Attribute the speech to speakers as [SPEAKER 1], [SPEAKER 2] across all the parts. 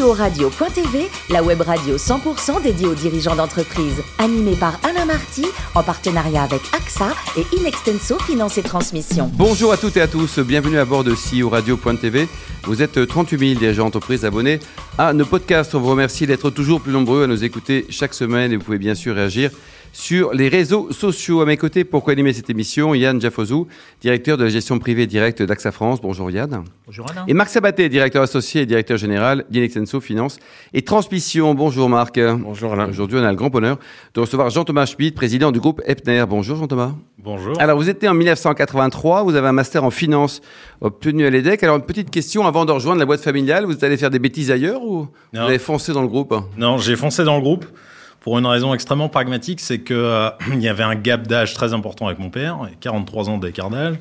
[SPEAKER 1] CEO Radio.tv, la web radio 100% dédiée aux dirigeants d'entreprise. Animée par Alain Marty, en partenariat avec AXA et Inextenso Finance et Transmission.
[SPEAKER 2] Bonjour à toutes et à tous, bienvenue à bord de CEO Radio.tv. Vous êtes 38 000 dirigeants d'entreprise abonnés à nos podcasts. On vous remercie d'être toujours plus nombreux à nous écouter chaque semaine et vous pouvez bien sûr réagir sur les réseaux sociaux. À mes côtés, pour co-animer cette émission, Yann Jaffozou, directeur de la gestion privée directe d'AXA France. Bonjour Yann.
[SPEAKER 3] Bonjour Alain.
[SPEAKER 2] Et Marc Sabaté, directeur associé et directeur général d'Inexenso Finance et Transmission. Bonjour Marc.
[SPEAKER 4] Bonjour Alain.
[SPEAKER 2] Aujourd'hui, on a le grand bonheur de recevoir Jean-Thomas Schmidt, président du groupe Epner. Bonjour Jean-Thomas.
[SPEAKER 4] Bonjour.
[SPEAKER 2] Alors, vous étiez en 1983, vous avez un master en finance obtenu à l'EDEC. Alors, une petite question avant de rejoindre la boîte familiale, vous êtes allé faire des bêtises ailleurs ou
[SPEAKER 4] Non.
[SPEAKER 2] vous avez foncé dans le groupe?
[SPEAKER 4] Non, j'ai foncé dans le groupe pour une raison extrêmement pragmatique, c'est que euh, il y avait un gap d'âge très important avec mon père, 43 ans d'écart d'âge,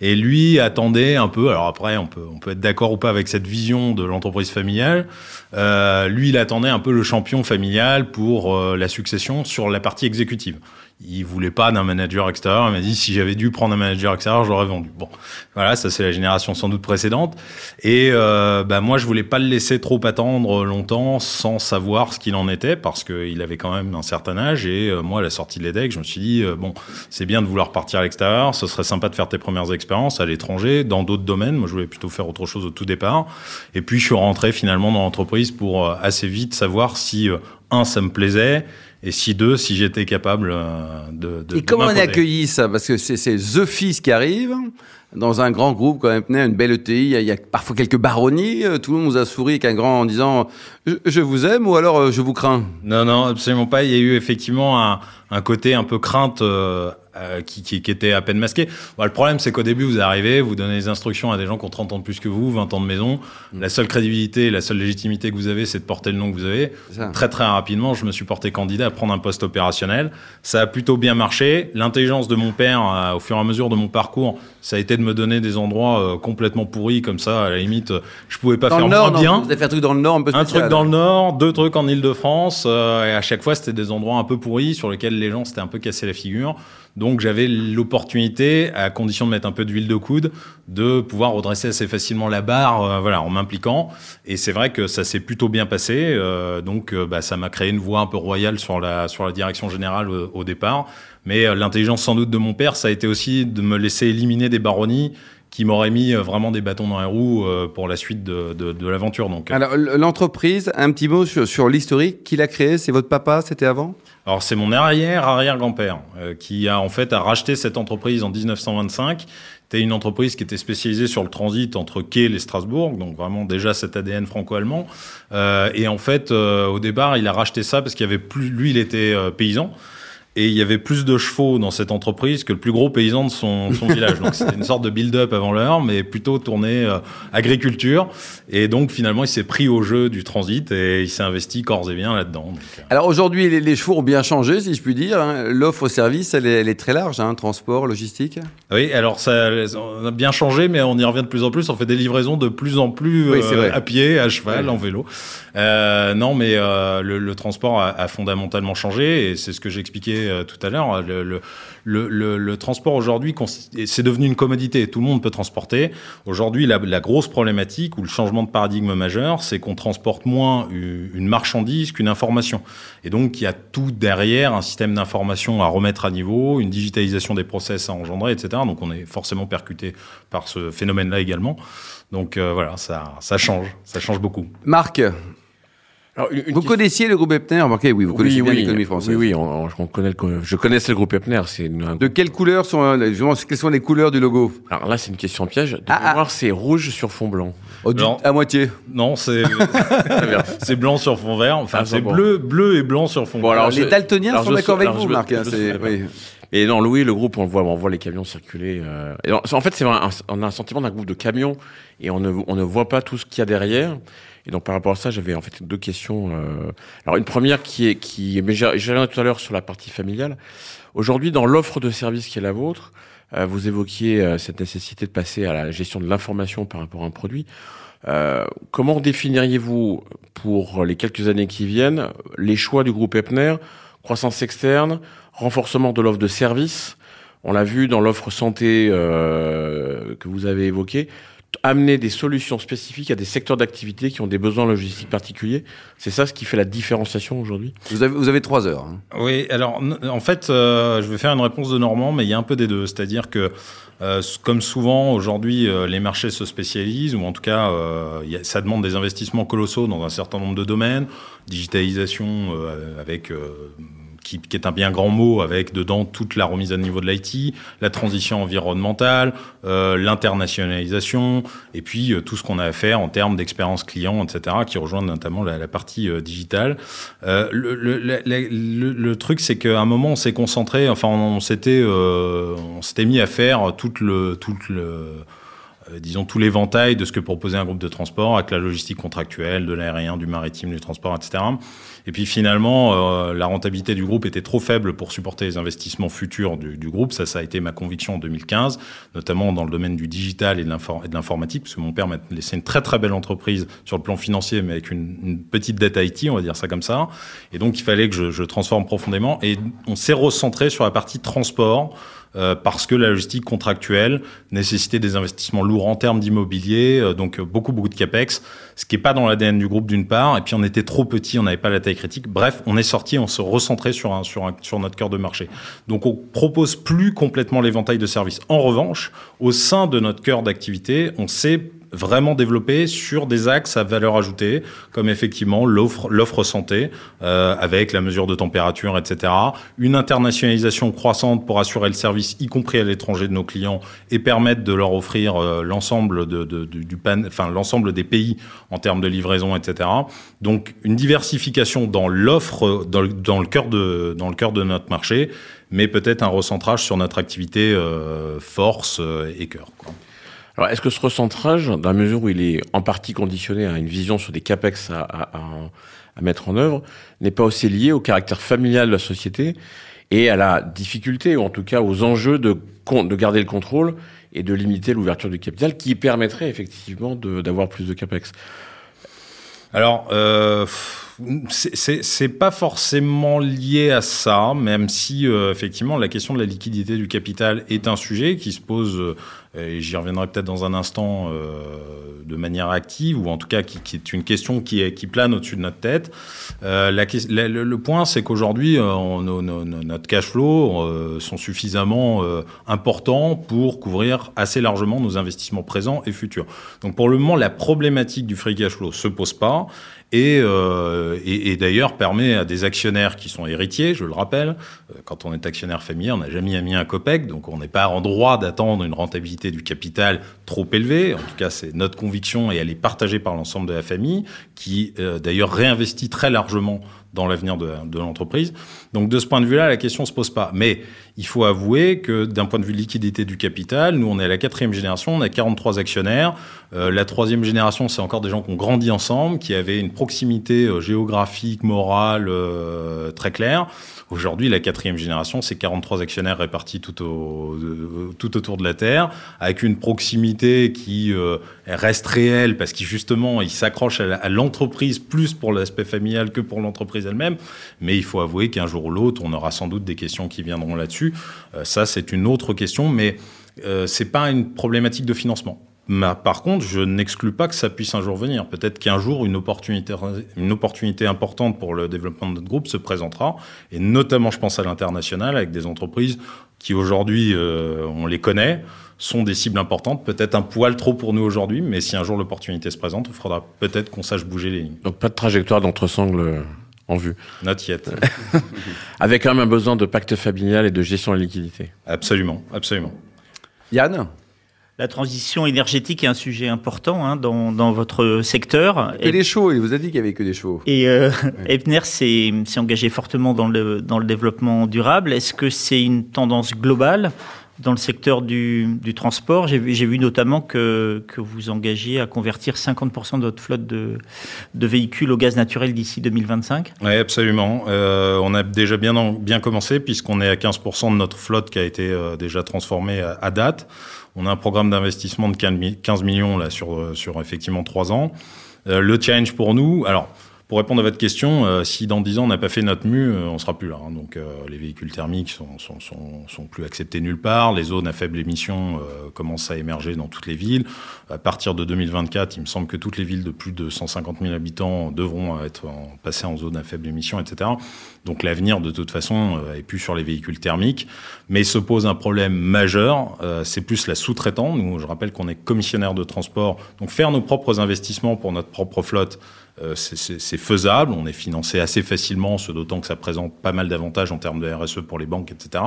[SPEAKER 4] et lui attendait un peu. Alors après, on peut on peut être d'accord ou pas avec cette vision de l'entreprise familiale. Euh, lui, il attendait un peu le champion familial pour euh, la succession sur la partie exécutive. Il voulait pas d'un manager extérieur. Il m'a dit si j'avais dû prendre un manager extérieur, je l'aurais vendu. Bon, voilà, ça c'est la génération sans doute précédente. Et euh, bah, moi, je voulais pas le laisser trop attendre longtemps sans savoir ce qu'il en était parce qu'il avait quand même un certain âge. Et euh, moi, à la sortie de l'EDEC, je me suis dit euh, bon, c'est bien de vouloir partir à l'extérieur. Ce serait sympa de faire tes premières expériences à l'étranger, dans d'autres domaines. Moi, je voulais plutôt faire autre chose au tout départ. Et puis, je suis rentré finalement dans l'entreprise pour euh, assez vite savoir si euh, un, ça me plaisait. Et si deux, si j'étais capable euh, de, de.
[SPEAKER 2] Et
[SPEAKER 4] de
[SPEAKER 2] comment on a accueilli ça? Parce que c'est The Fils qui arrive dans un grand groupe quand même, une belle ETI, il y, a, parfois quelques baronnies, euh, tout le monde nous a souri avec un grand en disant je, je vous aime ou alors euh, je vous crains?
[SPEAKER 4] Non, non, absolument pas. Il y a eu effectivement un, un côté un peu crainte euh, euh, qui, qui, qui était à peine masqué. Bon, le problème, c'est qu'au début, vous arrivez, vous donnez des instructions à des gens qui ont 30 ans de plus que vous, 20 ans de maison. La seule crédibilité, la seule légitimité que vous avez, c'est de porter le nom que vous avez. Très, très rapidement, je me suis porté candidat à prendre un poste opérationnel. Ça a plutôt bien marché. L'intelligence de mon père, euh, au fur et à mesure de mon parcours, ça a été de me donner des endroits euh, complètement pourris, comme ça, à la limite, je pouvais pas
[SPEAKER 2] Dans
[SPEAKER 4] faire
[SPEAKER 2] le Nord,
[SPEAKER 4] moins bien.
[SPEAKER 2] vous avez fait un truc dans le Nord un peu
[SPEAKER 4] Un
[SPEAKER 2] spécial.
[SPEAKER 4] truc dans le Nord, deux trucs en Île-de-France, euh, et à chaque fois c'était des endroits un peu pourris sur lesquels les gens s'étaient un peu cassé la figure. Donc j'avais l'opportunité, à condition de mettre un peu d'huile de coude, de pouvoir redresser assez facilement la barre, euh, voilà, en m'impliquant. Et c'est vrai que ça s'est plutôt bien passé. euh, donc euh, bah, ça m'a créé une voie un peu royale sur la sur la direction générale au, au départ. Mais euh, l'intelligence sans doute de mon père, ça a été aussi de me laisser éliminer des baronnies qui m'auraient mis euh, vraiment des bâtons dans les roues euh, pour la suite de, de, de l'aventure. Donc
[SPEAKER 2] Alors l'entreprise, un petit mot sur, sur l'historique. Qui l'a créé C'est votre papa C'était avant?
[SPEAKER 4] Alors c'est mon arrière arrière grand-père euh, qui a en fait a racheté cette entreprise en 1925. C'était une entreprise qui était spécialisée sur le transit entre Kiel et Strasbourg, donc vraiment déjà cet ADN franco-allemand. Euh, et en fait, euh, au départ, il a racheté ça parce qu'il y avait plus, lui, il était euh, paysan. Et il y avait plus de chevaux dans cette entreprise que le plus gros paysan de son, son village. Donc c'était une sorte de build-up avant l'heure, mais plutôt tourné euh, agriculture. Et donc finalement, il s'est pris au jeu du transit et il s'est investi corps et bien là-dedans. Donc, euh,
[SPEAKER 2] Alors aujourd'hui, les, les chevaux ont bien changé, si je puis dire. hein. L'offre au service, elle est, elle est très large, hein, transport, logistique.
[SPEAKER 4] Oui, alors ça on a bien changé, mais on y revient de plus en plus. On fait des livraisons de plus en plus
[SPEAKER 2] Oui,
[SPEAKER 4] euh, à pied, à cheval, en vélo. Non, mais le, le transport a, a fondamentalement changé, et c'est ce que j'expliquais euh, tout à l'heure. Le, transport aujourd'hui, c'est devenu une commodité. Tout le monde peut transporter. Aujourd'hui, la, grosse problématique ou le changement de paradigme majeur, c'est qu'on transporte moins une marchandise qu'une information. Et donc, il y a tout derrière, un système d'information à remettre à niveau, une digitalisation des process à engendrer, etc. Donc, on est forcément percuté par ce phénomène-là également. Donc, euh, voilà, ça change, ça change beaucoup.
[SPEAKER 2] Marc,
[SPEAKER 5] Alors, une- une
[SPEAKER 2] vous connaissiez le groupe Epner Remarquez, oui, vous connaissez
[SPEAKER 5] oui,
[SPEAKER 2] bien
[SPEAKER 5] oui,
[SPEAKER 2] l'économie française.
[SPEAKER 5] Oui, oui, on, on connaît le, je connaissais le groupe Epner. C'est une- un-
[SPEAKER 2] De quelles couleurs sont, euh, justement, quelles sont les couleurs du logo
[SPEAKER 5] Alors là, c'est une question piège. De
[SPEAKER 2] Ah, ah.
[SPEAKER 5] c'est rouge sur fond blanc.
[SPEAKER 2] Oh, du-. À moitié.
[SPEAKER 4] Non, c'est c'est blanc sur fond vert. Enfin,
[SPEAKER 5] Ah,
[SPEAKER 4] c'est
[SPEAKER 5] bon.
[SPEAKER 4] bleu, bleu et blanc sur fond
[SPEAKER 5] Bon,
[SPEAKER 4] vert.
[SPEAKER 5] alors,
[SPEAKER 2] les daltoniens
[SPEAKER 5] alors,
[SPEAKER 2] sont d'accord avec
[SPEAKER 5] alors,
[SPEAKER 2] vous, Marc.
[SPEAKER 5] Et non, Louis, le groupe, on voit, on voit les camions circuler. euh, en fait, c'est on a un sentiment d'un groupe de camions et on ne, on ne voit pas tout ce qu'il y a derrière. Et donc, par rapport à ça, j'avais en fait deux questions. euh, Alors, une première qui est, qui, mais rien tout à l'heure sur la partie familiale. Aujourd'hui, dans l'offre de service qui est la vôtre, euh, vous évoquiez euh, cette nécessité de passer à la gestion de l'information par rapport à un produit. Euh, comment définiriez-vous pour les quelques années qui viennent les choix du groupe Epner, croissance externe, renforcement de l'offre de service On l'a vu dans l'offre santé euh, que vous avez évoquée, amener des solutions spécifiques à des secteurs d'activité qui ont des besoins logistiques particuliers. C'est ça ce qui fait la différenciation aujourd'hui
[SPEAKER 2] vous avez, vous avez trois heures. Hein.
[SPEAKER 4] Oui, alors en fait, euh, je vais faire une réponse de Normand, mais il y a un peu des deux. C'est-à-dire que, euh, comme souvent, aujourd'hui, euh, les marchés se spécialisent, ou en tout cas, y a, ça demande des investissements colossaux dans un certain nombre de domaines, digitalisation avec qui, qui, est un bien grand mot, avec dedans toute la remise à niveau de l'IT, la transition environnementale, euh, l'internationalisation, et puis euh, tout ce qu'on a à faire en termes d'expérience client, etc., qui rejoint notamment la, partie euh, digitale. Euh, le, le, le, le, truc, c'est qu'à un moment, on s'est concentré, enfin, on, on s'était, euh, mis à faire tout le, tout le disons, tout l'éventail de ce que proposait un groupe de transport avec la logistique contractuelle, de l'aérien, du maritime, du transport, etc. Et puis finalement, euh, la rentabilité du groupe était trop faible pour supporter les investissements futurs du, du, groupe. Ça, ça a été ma conviction en 2015, notamment dans le domaine du digital et de l'informatique, parce que mon père m'a laissé une très très belle entreprise sur le plan financier, mais avec une, une, petite dette IT, on va dire ça comme ça. Et donc, il fallait que je, je transforme profondément. Et on s'est recentré sur la partie transport. Euh, parce que la logistique contractuelle nécessitait des investissements lourds en termes d'immobilier, euh, donc beaucoup beaucoup de capex, ce qui est pas dans l'ADN du groupe d'une part, et puis on était trop petit, on n'avait pas la taille critique. Bref, on est sorti, on se recentrait sur un, sur un, sur notre cœur de marché. Donc on propose plus complètement l'éventail de services. En revanche, au sein de notre cœur d'activité, on sait vraiment développé sur des axes à valeur ajoutée, comme effectivement l'offre, l'offre santé, euh, avec la mesure de température, etc. Une internationalisation croissante pour assurer le service, y compris à l'étranger de nos clients, et permettre de leur offrir euh, l'ensemble de, de, du pan, enfin l'ensemble des pays en termes de livraison, etc. Donc une diversification dans l'offre, dans, dans le cœur de dans le cœur de notre marché, mais peut-être un recentrage sur notre activité euh, force euh, et cœur. Quoi.
[SPEAKER 5] Alors, est-ce que ce recentrage, dans la mesure où il est en partie conditionné à une vision sur des capex à, à, à mettre en œuvre, n'est pas aussi lié au caractère familial de la société et à la difficulté, ou en tout cas aux enjeux de, de garder le contrôle et de limiter l'ouverture du capital, qui permettrait effectivement d'avoir plus de capex?
[SPEAKER 4] Alors, euh, c'est pas forcément lié à ça, même si euh, effectivement la question de la liquidité du capital est un sujet qui se pose, euh, et j'y reviendrai peut-être dans un instant euh, de manière active, ou en tout cas qui, qui est une question qui, qui plane au-dessus de notre tête. Euh, la, le, point, c'est qu'aujourd'hui, euh, notre cash flow euh, sont suffisamment euh, importants pour couvrir assez largement nos investissements présents et futurs. Donc pour le moment, la problématique du free cash flow se pose pas et, euh, et, et d'ailleurs permet à des actionnaires qui sont héritiers, je le rappelle, euh, quand on est actionnaire familier, on n'a jamais mis un copec, donc on n'est pas en droit d'attendre une rentabilité du capital trop élevée. En tout cas, c'est notre conviction et elle est partagée par l'ensemble de la famille, qui euh, d'ailleurs réinvestit très largement dans l'avenir de, de l'entreprise. Donc de ce point de vue-là, la question se pose pas. Mais il faut avouer que d'un point de vue liquidité du capital, nous on est à la quatrième génération, on a 43 actionnaires. Euh, la troisième génération, c'est encore des gens qui ont grandi ensemble, qui avaient une proximité euh, géographique, morale euh, très claire. Aujourd'hui, la quatrième génération, c'est 43 actionnaires répartis tout, au, tout autour de la Terre, avec une proximité qui reste réelle parce qu'ils justement, ils s'accrochent à l'entreprise plus pour l'aspect familial que pour l'entreprise elle-même. Mais il faut avouer qu'un jour ou l'autre, on aura sans doute des questions qui viendront là-dessus. Euh, ça, c'est une autre question, mais euh, c'est pas une problématique de financement. Par contre, je n'exclus pas que ça puisse un jour venir. Peut-être qu'un jour, une opportunité, importante pour le développement de notre groupe se présentera. Et notamment, je pense à l'international, avec des entreprises qui aujourd'hui, euh, on les connaît, sont des cibles importantes. Peut-être un poil trop pour nous aujourd'hui, mais si un jour l'opportunité se présente, il faudra peut-être qu'on sache bouger les lignes.
[SPEAKER 5] Donc pas de trajectoire d'entresangle en vue.
[SPEAKER 4] Not yet.
[SPEAKER 5] avec quand même un besoin de pacte familial et de gestion de la liquidité.
[SPEAKER 4] Absolument, absolument.
[SPEAKER 2] Yann?
[SPEAKER 3] La transition énergétique est un sujet important hein, dans, dans, votre secteur.
[SPEAKER 2] Et des chevaux, il vous a dit qu'il y avait que des chevaux.
[SPEAKER 3] Et euh. Ebner s'est engagé fortement dans le, dans le développement durable. Est-ce que c'est une tendance globale? Dans le secteur du, transport J'ai vu notamment que, vous engagiez à convertir 50% de votre flotte de, véhicules au gaz naturel d'ici 2025.
[SPEAKER 4] Oui, absolument. Euh, on a déjà bien, bien commencé puisqu'on est à 15% de notre flotte qui a été euh, déjà transformée à, date. On a un programme d'investissement de 15 millions là sur sur effectivement trois ans. Euh, le challenge pour nous, alors pour répondre à votre question, euh, si dans 10 ans on n'a pas fait notre mue, euh, on sera plus là. hein. Donc euh, les véhicules thermiques sont, sont, plus acceptés nulle part. Les zones à faible émission euh, commencent à émerger dans toutes les villes. À partir de 2024, il me semble que toutes les villes de plus de 150 000 habitants devront être en, passer en zone à faible émission, etc. Donc l'avenir, de toute façon, est plus sur les véhicules thermiques. Mais se pose un problème majeur, c'est plus la sous-traitance. Nous, je rappelle qu'on est commissionnaire de transport. Donc faire nos propres investissements pour notre propre flotte, c'est- c'est c'est faisable. On est financé assez facilement, ce d'autant que ça présente pas mal d'avantages en termes de RSE pour les banques, etc.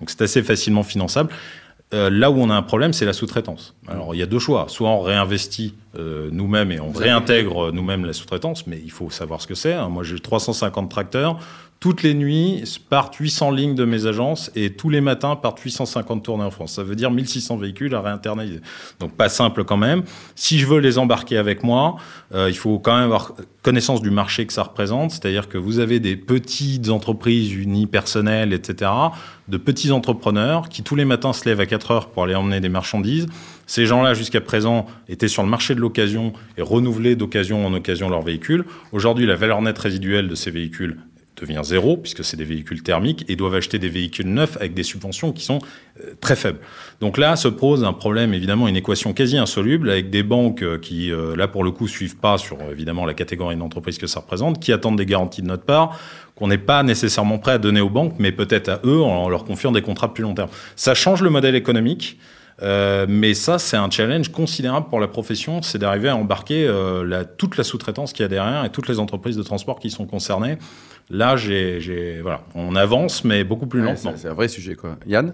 [SPEAKER 4] Donc c'est assez facilement finançable. Euh, là où on a un problème, c'est la sous-traitance. Alors il y a deux choix. Soit on réinvestit euh, nous-mêmes et on réintègre euh, nous-mêmes la sous-traitance, mais il faut savoir ce que c'est. hein. Moi j'ai 350 tracteurs. Toutes les nuits partent 800 lignes de mes agences et tous les matins partent 850 tournées en France. Ça veut dire 1600 véhicules à réinternaliser. Donc pas simple quand même. Si je veux les embarquer avec moi, euh, il faut quand même avoir connaissance du marché que ça représente. C'est-à-dire que vous avez des petites entreprises unipersonnelles, etc., de petits entrepreneurs qui tous les matins se lèvent à 4 heures pour aller emmener des marchandises. Ces gens-là, jusqu'à présent, étaient sur le marché de l'occasion et renouvelaient d'occasion en occasion leurs véhicules. Aujourd'hui, la valeur nette résiduelle de ces véhicules devient zéro, puisque c'est des véhicules thermiques, et doivent acheter des véhicules neufs avec des subventions qui sont euh, très faibles. Donc là se pose un problème, évidemment, une équation quasi insoluble, avec des banques euh, qui, euh, là, pour le coup, suivent pas sur, évidemment, la catégorie d'entreprise que ça représente, qui attendent des garanties de notre part, qu'on n'est pas nécessairement prêt à donner aux banques, mais peut-être à eux en leur confiant des contrats de plus long terme. Ça change le modèle économique. Euh, mais ça, c'est un challenge considérable pour la profession, c'est d'arriver à embarquer euh, la, toute la sous-traitance qu'il y a derrière et toutes les entreprises de transport qui sont concernées. Là, j'ai, j'ai- voilà, on avance, mais beaucoup plus
[SPEAKER 2] Ouais,
[SPEAKER 4] lentement.
[SPEAKER 2] c'est c'est un vrai sujet, quoi. Yann?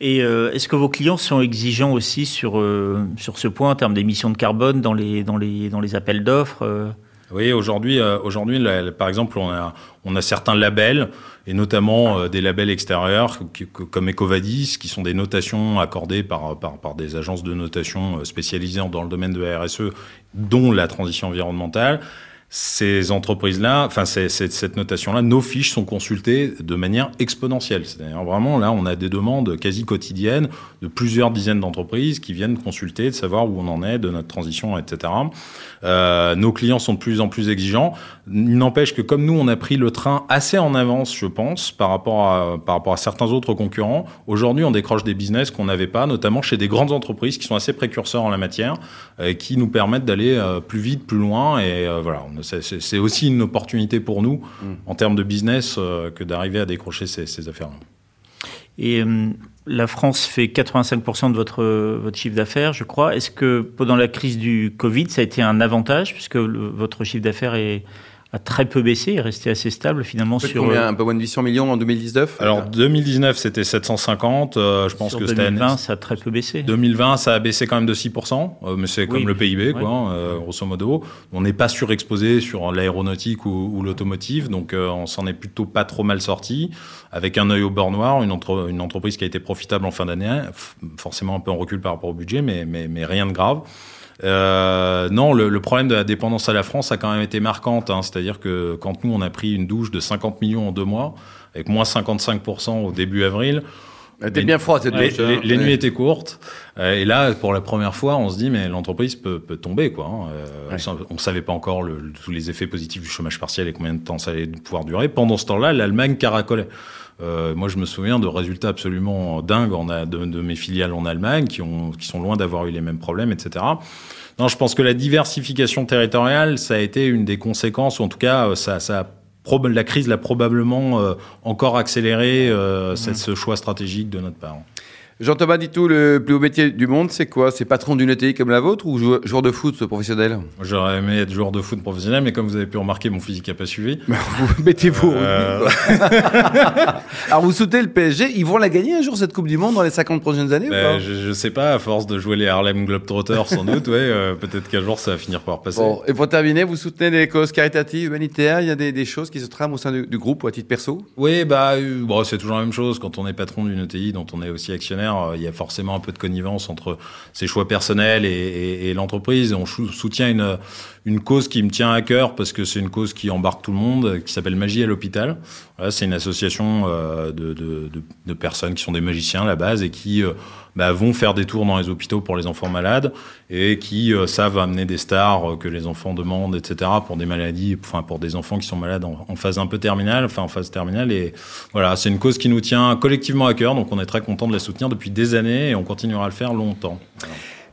[SPEAKER 3] Et euh, est-ce que vos clients sont exigeants aussi sur, euh, sur ce point en termes d'émissions de carbone dans les, dans les, dans les appels d'offres euh?
[SPEAKER 4] Oui, aujourd'hui, euh, aujourd'hui, par exemple, on a, on a certains labels, et notamment euh, des labels extérieurs comme Ecovadis, qui sont des notations accordées par, par, par des agences de notation euh, spécialisées dans le domaine de la RSE, dont la transition environnementale. Ces entreprises-là, enfin cette notation-là, nos fiches sont consultées de manière exponentielle. C'est-à-dire vraiment là, on a des demandes quasi quotidiennes de plusieurs dizaines d'entreprises qui viennent consulter, de savoir où on en est de notre transition, etc. Euh, nos clients sont de plus en plus exigeants. Il n'empêche que comme nous, on a pris le train assez en avance, je pense, par rapport à, par rapport à certains autres concurrents. Aujourd'hui, on décroche des business qu'on n'avait pas, notamment chez des grandes entreprises qui sont assez précurseurs en la matière, euh, qui nous permettent d'aller euh, plus vite, plus loin. Et euh, voilà, c'est- aussi une opportunité pour nous en termes de business euh, que d'arriver à décrocher ces, ces affaires-là.
[SPEAKER 3] Et euh, la France fait 85% de votre, votre chiffre d'affaires, je crois. Est-ce que pendant la crise du Covid, ça a été un avantage, puisque le- votre chiffre d'affaires est- a très peu baissé, est resté assez stable finalement sur,
[SPEAKER 2] combien
[SPEAKER 3] euh,
[SPEAKER 2] Un peu moins de 800 millions en 2019
[SPEAKER 4] Alors 2019, c'était 750. euh, je pense
[SPEAKER 3] sur
[SPEAKER 4] que cette année,
[SPEAKER 3] 2020, ça a très peu baissé.
[SPEAKER 4] 2020, ça a baissé quand même de 6%, euh, mais c'est comme le PIB, quoi,
[SPEAKER 3] Ouais.
[SPEAKER 4] hein, euh, grosso modo. On n'est pas surexposé sur l'aéronautique ou, ou l'automotive, donc euh, on s'en est plutôt pas trop mal sorti. Avec un œil au beurre noir, une, entre- une entreprise qui a été profitable en fin d'année, forcément un peu en recul par rapport au budget, mais, mais, mais rien de grave. Euh, non, le, le problème de la dépendance à la France a quand même été marquante. Hein, C'est-à-dire que quand nous, on a pris une douche de 50 millions en deux mois, avec moins 55% au début avril,
[SPEAKER 2] Elle était bien froide cette
[SPEAKER 4] les,
[SPEAKER 2] douche, hein.
[SPEAKER 4] les- les
[SPEAKER 2] Ouais.
[SPEAKER 4] nuits étaient courtes. Euh, et là, pour la première fois, on se dit, mais l'entreprise peut, peut tomber. Quoi, hein. Euh,
[SPEAKER 2] Ouais.
[SPEAKER 4] On ne savait pas encore le- tous les effets positifs du chômage partiel et combien de temps ça allait pouvoir durer. Pendant ce temps-là, l'Allemagne caracolait. Euh, moi, je me souviens de résultats absolument dingues en a- de, de mes filiales en Allemagne qui, ont, qui sont loin d'avoir eu les mêmes problèmes, etc. Non, je pense que la diversification territoriale, ça a été une des conséquences, ou en tout cas, euh, ça, ça a la crise l'a probablement euh, encore accéléré euh, cette- ce choix stratégique de notre part.
[SPEAKER 2] Jean-Thomas Ditou, le plus haut métier du monde, c'est quoi? C'est patron d'une ETI comme la vôtre ou joueur, de foot professionnel?
[SPEAKER 4] J'aurais aimé être joueur de foot professionnel, mais comme vous avez pu remarquer, mon physique n'a pas suivi.
[SPEAKER 2] Vous mettez-vous
[SPEAKER 4] Euh.
[SPEAKER 2] Alors vous soutenez le PSG, ils vont la gagner un jour cette Coupe du Monde dans les 50 prochaines années ou
[SPEAKER 4] Ben,
[SPEAKER 2] pas?
[SPEAKER 4] je, je sais pas, à force de jouer les Harlem Globetrotters, sans doute, ouais, euh, peut-être qu'un jour ça va finir par passer.
[SPEAKER 2] Bon, et pour terminer, vous soutenez des causes caritatives, humanitaires, il y a des, des choses qui se trament au sein du, du groupe ou à titre perso?
[SPEAKER 4] Oui, bah, euh, bon, c'est toujours la même chose. Quand on est patron d'une ETI dont on est aussi actionnaire, euh, il y a forcément un peu de connivence entre ses choix personnels et, l'entreprise. On soutient une, une cause qui me tient à cœur parce que c'est une cause qui embarque tout le monde, qui s'appelle Magie à l'hôpital. C'est une association euh, de, de personnes qui sont des magiciens à la base et qui euh, bah, vont faire des tours dans les hôpitaux pour les enfants malades et qui savent amener des stars que les enfants demandent, etc. pour des maladies, enfin pour des enfants qui sont malades en, phase un peu terminale, enfin en phase terminale. Et voilà, c'est une cause qui nous tient collectivement à cœur, donc on est très content de la soutenir depuis des années et on continuera à le faire longtemps.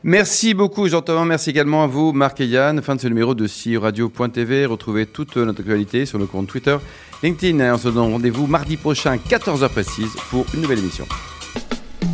[SPEAKER 2] Merci beaucoup Jean-Thomas, merci également à vous Marc et Yann. Fin de ce numéro de Radio.tv. Retrouvez toute notre actualité sur le compte Twitter, LinkedIn. On se donne rendez-vous mardi prochain, 14h précise, pour une nouvelle émission.